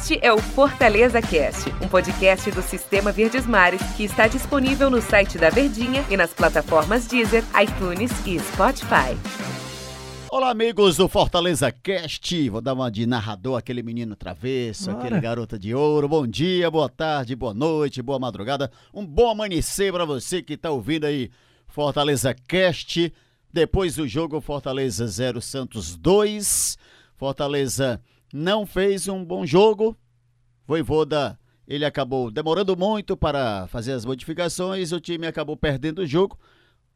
Este é o Fortaleza Cast, um podcast do Sistema Verdes Mares que está disponível no site da Verdinha e nas plataformas Deezer, iTunes e Spotify. Olá, amigos do Fortaleza Cast. Vou dar uma de narrador, aquele menino travesso, Bora. aquele garota de ouro. Bom dia, boa tarde, boa noite, boa madrugada. Um bom amanhecer para você que tá ouvindo aí Fortaleza Cast. Depois do jogo Fortaleza 0 Santos 2. Fortaleza não fez um bom jogo. Voivoda, ele acabou demorando muito para fazer as modificações. O time acabou perdendo o jogo.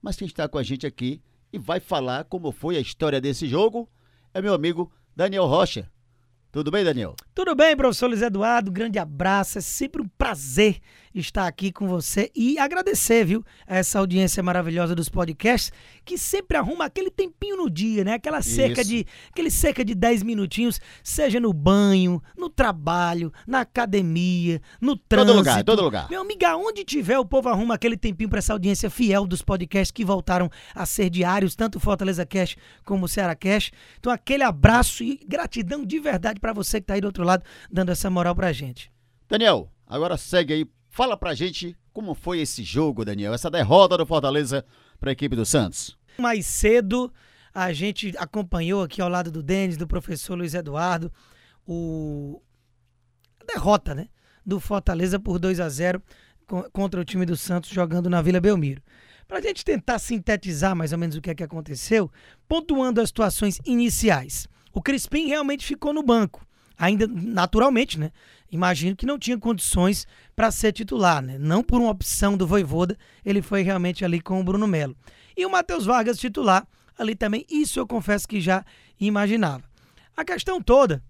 Mas quem está com a gente aqui e vai falar como foi a história desse jogo é meu amigo Daniel Rocha. Tudo bem, Daniel? Tudo bem, professor Luiz Eduardo? Grande abraço. É sempre um prazer estar aqui com você e agradecer, viu, a essa audiência maravilhosa dos podcasts que sempre arruma aquele tempinho no dia, né? Aquela cerca Isso. de aquele cerca de 10 minutinhos, seja no banho, no trabalho, na academia, no trânsito. lugar, em todo lugar. Meu amigo, aonde tiver, o povo arruma aquele tempinho para essa audiência fiel dos podcasts que voltaram a ser diários, tanto Fortaleza Cash como Ceará Cash. Então, aquele abraço e gratidão de verdade para você que tá aí do outro lado, dando essa moral pra gente. Daniel, agora segue aí. Fala pra gente como foi esse jogo, Daniel. Essa derrota do Fortaleza para a equipe do Santos. Mais cedo, a gente acompanhou aqui ao lado do Denis, do professor Luiz Eduardo, o... a derrota, né? Do Fortaleza por 2 a 0 co- contra o time do Santos jogando na Vila Belmiro. Para a gente tentar sintetizar mais ou menos o que é que aconteceu, pontuando as situações iniciais. O Crispim realmente ficou no banco, ainda naturalmente, né? Imagino que não tinha condições para ser titular, né? Não por uma opção do Voivoda, ele foi realmente ali com o Bruno Melo. E o Matheus Vargas titular, ali também, isso eu confesso que já imaginava. A questão toda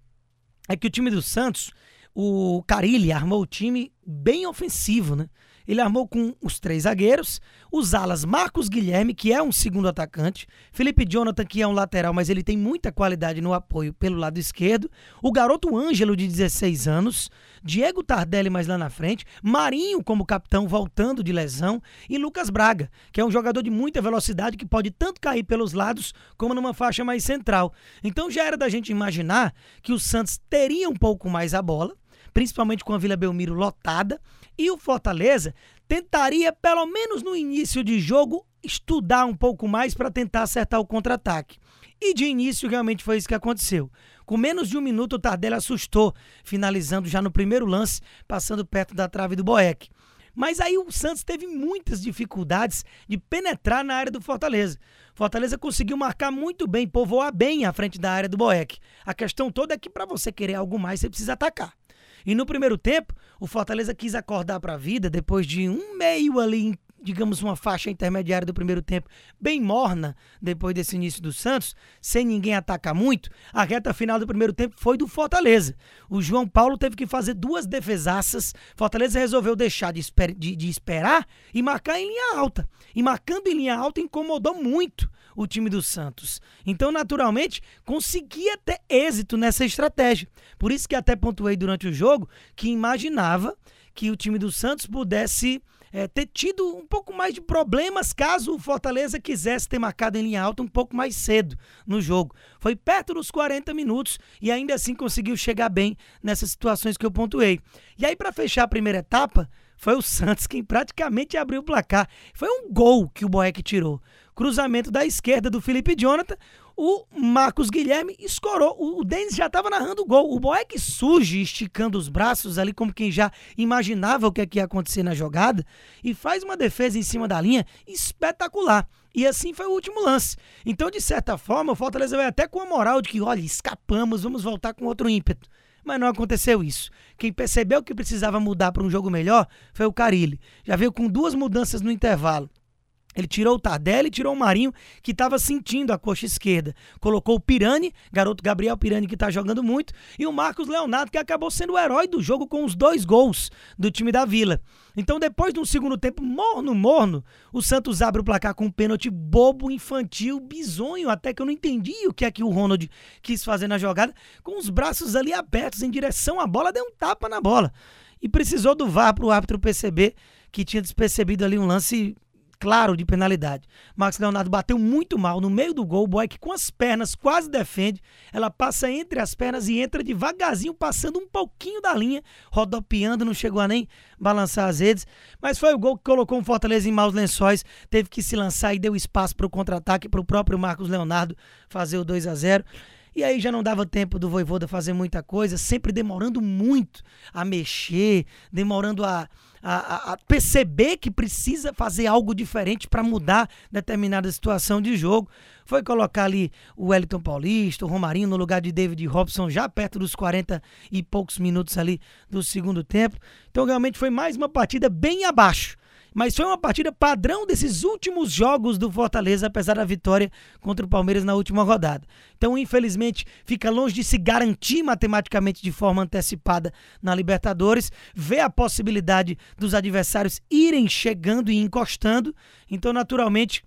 é que o time do Santos, o Carilli armou o time bem ofensivo, né? Ele armou com os três zagueiros, os alas Marcos Guilherme, que é um segundo atacante, Felipe Jonathan, que é um lateral, mas ele tem muita qualidade no apoio pelo lado esquerdo, o garoto Ângelo, de 16 anos, Diego Tardelli mais lá na frente, Marinho como capitão voltando de lesão e Lucas Braga, que é um jogador de muita velocidade que pode tanto cair pelos lados como numa faixa mais central. Então já era da gente imaginar que o Santos teria um pouco mais a bola, principalmente com a Vila Belmiro lotada, e o Fortaleza tentaria, pelo menos no início de jogo, estudar um pouco mais para tentar acertar o contra-ataque. E de início realmente foi isso que aconteceu. Com menos de um minuto, o Tardelli assustou, finalizando já no primeiro lance, passando perto da trave do Boeck. Mas aí o Santos teve muitas dificuldades de penetrar na área do Fortaleza. Fortaleza conseguiu marcar muito bem, povoar bem à frente da área do Boeck. A questão toda é que para você querer algo mais, você precisa atacar. E no primeiro tempo, o Fortaleza quis acordar para a vida depois de um meio ali, digamos, uma faixa intermediária do primeiro tempo, bem morna depois desse início do Santos, sem ninguém atacar muito. A reta final do primeiro tempo foi do Fortaleza. O João Paulo teve que fazer duas defesaças. Fortaleza resolveu deixar de, esper- de- de esperar e marcar em linha alta. E marcando em linha alta incomodou muito o time do Santos. Então, naturalmente, conseguia ter êxito nessa estratégia. Por isso que até pontuei durante o jogo que imaginava que o time do Santos pudesse eh, ter tido um pouco mais de problemas caso o Fortaleza quisesse ter marcado em linha alta um pouco mais cedo no jogo. Foi perto dos 40 minutos e ainda assim conseguiu chegar bem nessas situações que eu pontuei. E aí, para fechar a primeira etapa, foi o Santos quem praticamente abriu o placar. Foi um gol que o Boeck tirou. Cruzamento da esquerda do Felipe Jonathan. O Marcos Guilherme escorou. O, Denis já estava narrando o gol. O Boeck surge esticando os braços ali, como quem já imaginava o que, é que ia acontecer na jogada, e faz uma defesa em cima da linha espetacular. E assim foi o último lance. Então, de certa forma, o Fortaleza vai até com a moral de que, olha, escapamos, vamos voltar com outro ímpeto. Mas não aconteceu isso. Quem percebeu que precisava mudar para um jogo melhor foi o Carilli. Já veio com duas mudanças no intervalo. Ele tirou o Tardelli, tirou o Marinho, que estava sentindo a coxa esquerda. Colocou o Pirani, garoto Gabriel Pirani, que está jogando muito, e o Marcos Leonardo, que acabou sendo o herói do jogo com os dois gols do time da Vila. Então, depois de um segundo tempo morno, morno, o Santos abre o placar com um pênalti bobo, infantil, bizonho, até que eu não entendi o que é que o Ronald quis fazer na jogada, com os braços ali abertos em direção à bola, deu um tapa na bola. E precisou do VAR para o árbitro perceber que tinha despercebido ali um lance claro de penalidade. Marcos Leonardo bateu muito mal no meio do gol, Boy que com as pernas quase defende, ela passa entre as pernas e entra devagarzinho, passando um pouquinho da linha, rodopiando, não chegou a nem balançar as redes, mas foi o gol que colocou o Fortaleza em maus lençóis, teve que se lançar e deu espaço para o contra-ataque para o próprio Marcos Leonardo fazer o 2 a 0 e aí já não dava tempo do Voivoda fazer muita coisa, sempre demorando muito a mexer, demorando a, a, a perceber que precisa fazer algo diferente para mudar determinada situação de jogo. Foi colocar ali o Wellington Paulista, o Romarinho no lugar de David Robson, já perto dos 40 e poucos minutos ali do segundo tempo. Então realmente foi mais uma partida bem abaixo mas foi uma partida padrão desses últimos jogos do Fortaleza, apesar da vitória contra o Palmeiras na última rodada. Então, infelizmente, fica longe de se garantir matematicamente de forma antecipada na Libertadores, vê a possibilidade dos adversários irem chegando e encostando. Então, naturalmente,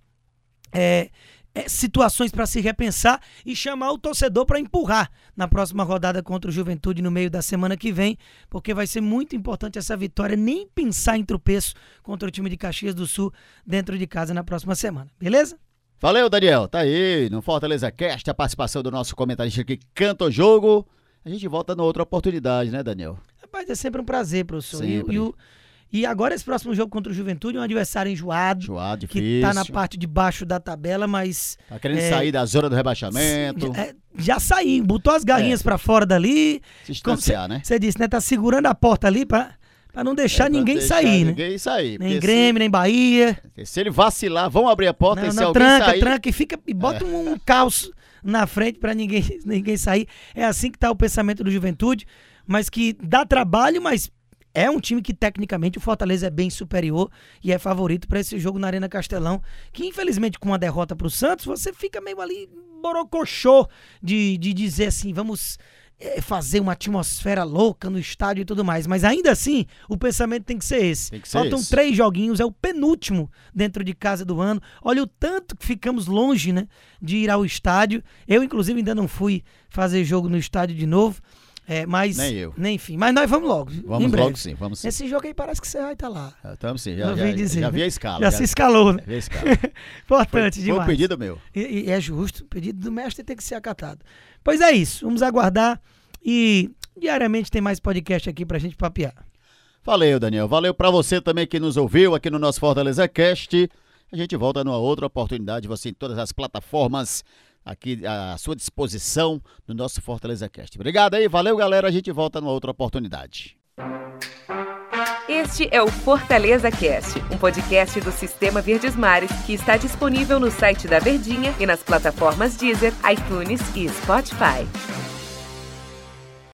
é, é, situações para se repensar e chamar o torcedor para empurrar na próxima rodada contra o Juventude no meio da semana que vem, porque vai ser muito importante essa vitória, nem pensar em tropeço contra o time de Caxias do Sul dentro de casa na próxima semana, beleza? Valeu, Daniel. Tá aí no Fortaleza Cast a participação do nosso comentarista que canta o jogo. A gente volta na outra oportunidade, né, Daniel? Rapaz, é sempre um prazer, professor. Sempre. E, e o, e agora esse próximo jogo contra o Juventude é um adversário enjoado. Enjoado, difícil. Que tá na parte de baixo da tabela, mas... Tá querendo é, sair da zona do rebaixamento. É, já saiu, botou as garrinhas é. para fora dali. Se distanciar, né? Você disse, né? Tá segurando a porta ali pra, pra não deixar é, ninguém deixar sair, né? Ninguém sair. Nem Grêmio, se, nem Bahia. Se ele vacilar, vão abrir a porta não, e se não, alguém tranca, sair... tranca e fica e bota um, um caos na frente para ninguém, ninguém sair. É assim que tá o pensamento do Juventude, mas que dá trabalho, mas é um time que tecnicamente o Fortaleza é bem superior e é favorito para esse jogo na Arena Castelão, que infelizmente com uma derrota para o Santos, você fica meio ali borocochô de, de dizer assim, vamos é, fazer uma atmosfera louca no estádio e tudo mais. Mas ainda assim, o pensamento tem que ser esse. Que ser Faltam esse. três joguinhos, é o penúltimo dentro de casa do ano. Olha o tanto que ficamos longe, né, de ir ao estádio. Eu, inclusive, ainda não fui fazer jogo no estádio de novo. É, mas. Nem eu. Nem enfim. Mas nós vamos logo. Vamos logo sim, vamos sim. Esse jogo aí parece que você vai estar tá lá. Estamos sim, já, já, dizer, já vi a escala. Já, já se escalou, né? Já vi a escala. Importante foi, demais. Foi um pedido meu. E, e, é justo. O pedido do mestre tem que ser acatado. Pois é isso. Vamos aguardar. E diariamente tem mais podcast aqui pra gente papear. Valeu, Daniel. Valeu para você também que nos ouviu aqui no nosso Fortaleza Cast. A gente volta numa outra oportunidade, você em todas as plataformas aqui à sua disposição no nosso Fortaleza Cast. Obrigado aí, valeu galera, a gente volta numa outra oportunidade. Este é o Fortaleza Cast, um podcast do Sistema Verdes Mares que está disponível no site da Verdinha e nas plataformas Deezer, iTunes e Spotify.